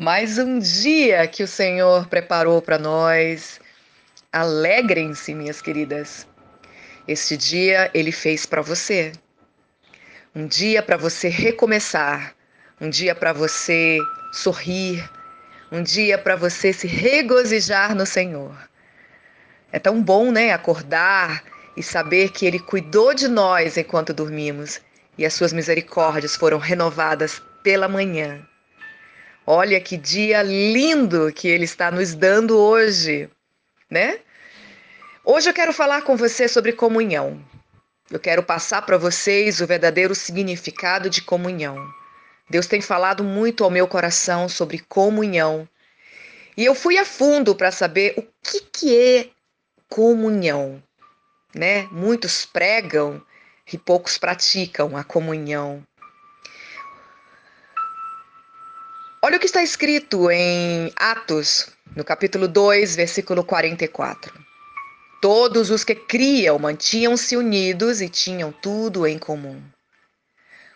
Mais um dia que o Senhor preparou para nós. Alegrem-se, minhas queridas. Este dia ele fez para você. Um dia para você recomeçar, um dia para você sorrir, um dia para você se regozijar no Senhor. É tão bom, né, acordar e saber que ele cuidou de nós enquanto dormimos e as suas misericórdias foram renovadas pela manhã. Olha que dia lindo que ele está nos dando hoje, né? Hoje eu quero falar com você sobre comunhão. Eu quero passar para vocês o verdadeiro significado de comunhão. Deus tem falado muito ao meu coração sobre comunhão. E eu fui a fundo para saber o que, que é comunhão. Né? Muitos pregam e poucos praticam a comunhão. Olha o que está escrito em Atos, no capítulo 2, versículo 44. Todos os que criam mantinham-se unidos e tinham tudo em comum.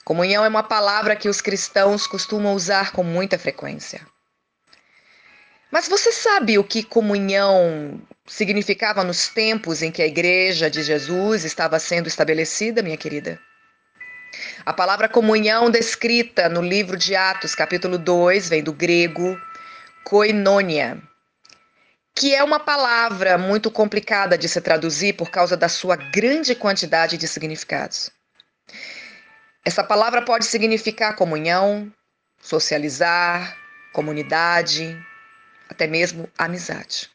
Comunhão é uma palavra que os cristãos costumam usar com muita frequência. Mas você sabe o que comunhão significava nos tempos em que a igreja de Jesus estava sendo estabelecida, minha querida? A palavra comunhão descrita no livro de Atos, capítulo 2, vem do grego koinonia, que é uma palavra muito complicada de se traduzir por causa da sua grande quantidade de significados. Essa palavra pode significar comunhão, socializar, comunidade, até mesmo amizade.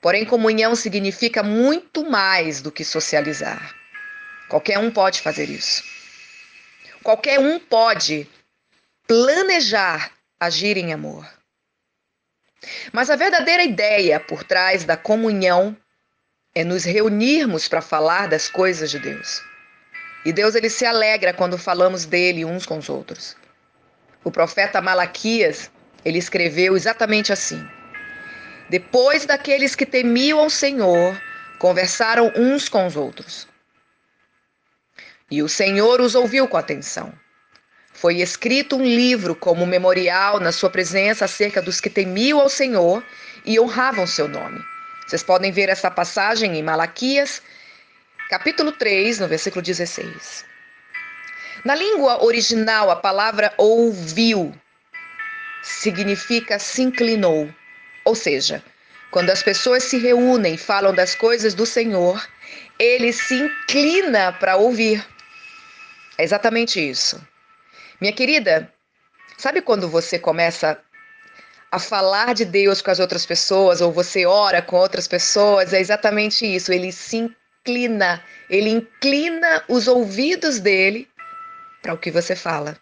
Porém, comunhão significa muito mais do que socializar. Qualquer um pode fazer isso. Qualquer um pode planejar agir em amor. Mas a verdadeira ideia por trás da comunhão é nos reunirmos para falar das coisas de Deus. E Deus ele se alegra quando falamos dele uns com os outros. O profeta Malaquias, ele escreveu exatamente assim: Depois daqueles que temiam ao Senhor, conversaram uns com os outros. E o Senhor os ouviu com atenção. Foi escrito um livro como memorial na sua presença acerca dos que temiam ao Senhor e honravam seu nome. Vocês podem ver essa passagem em Malaquias, capítulo 3, no versículo 16. Na língua original, a palavra ouviu significa se inclinou, ou seja, quando as pessoas se reúnem e falam das coisas do Senhor, ele se inclina para ouvir. É exatamente isso. Minha querida, sabe quando você começa a falar de Deus com as outras pessoas ou você ora com outras pessoas? É exatamente isso. Ele se inclina, ele inclina os ouvidos dele para o que você fala.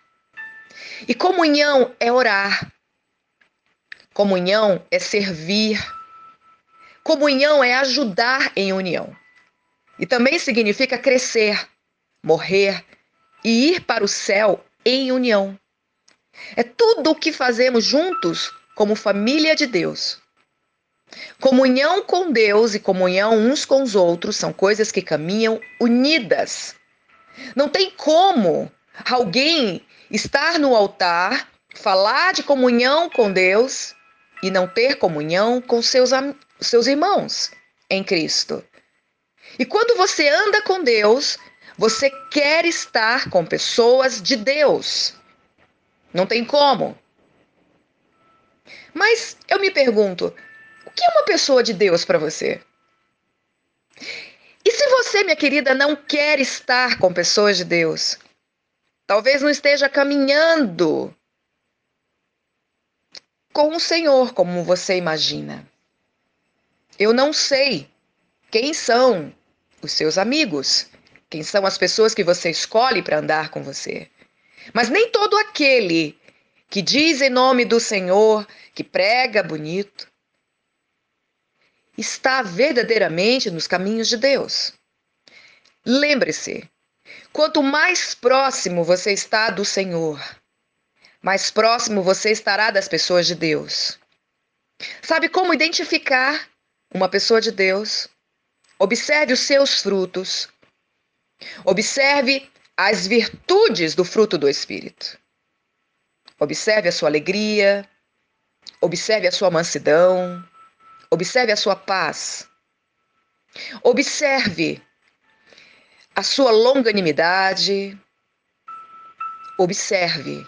E comunhão é orar. Comunhão é servir. Comunhão é ajudar em união. E também significa crescer, morrer e ir para o céu em união. É tudo o que fazemos juntos como família de Deus. Comunhão com Deus e comunhão uns com os outros são coisas que caminham unidas. Não tem como alguém estar no altar, falar de comunhão com Deus e não ter comunhão com seus, seus irmãos em Cristo. E quando você anda com Deus, você quer estar com pessoas de Deus. Não tem como. Mas eu me pergunto, o que é uma pessoa de Deus para você? E se você, minha querida, não quer estar com pessoas de Deus? Talvez não esteja caminhando com o Senhor como você imagina. Eu não sei quem são os seus amigos. Quem são as pessoas que você escolhe para andar com você? Mas nem todo aquele que diz em nome do Senhor, que prega bonito, está verdadeiramente nos caminhos de Deus. Lembre-se, quanto mais próximo você está do Senhor, mais próximo você estará das pessoas de Deus. Sabe como identificar uma pessoa de Deus? Observe os seus frutos Observe as virtudes do fruto do Espírito. Observe a sua alegria, Observe a sua mansidão. Observe a sua paz. Observe a sua longanimidade. Observe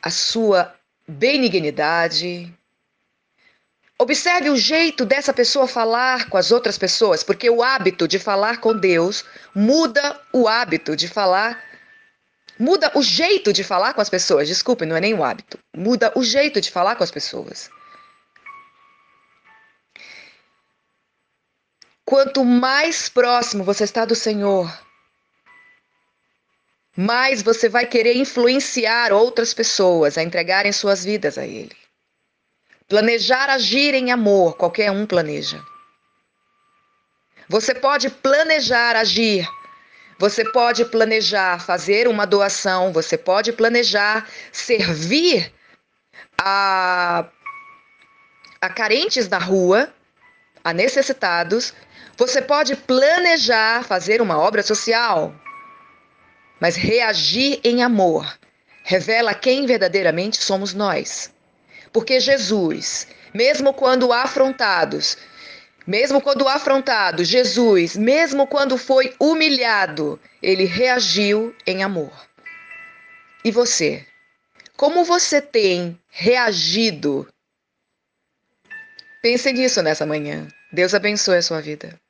a sua benignidade. Observe o jeito dessa pessoa falar com as outras pessoas, porque o hábito de falar com Deus muda o hábito de falar. Muda o jeito de falar com as pessoas. Desculpe, não é nem o hábito. Muda o jeito de falar com as pessoas. Quanto mais próximo você está do Senhor, mais você vai querer influenciar outras pessoas a entregarem suas vidas a Ele. Planejar agir em amor, qualquer um planeja. Você pode planejar agir. Você pode planejar fazer uma doação, você pode planejar servir a, a carentes na rua, a necessitados. Você pode planejar fazer uma obra social, mas reagir em amor revela quem verdadeiramente somos nós. Porque Jesus, mesmo quando afrontados, mesmo quando afrontado, Jesus, mesmo quando foi humilhado, ele reagiu em amor. E você? Como você tem reagido? Pense nisso nessa manhã. Deus abençoe a sua vida.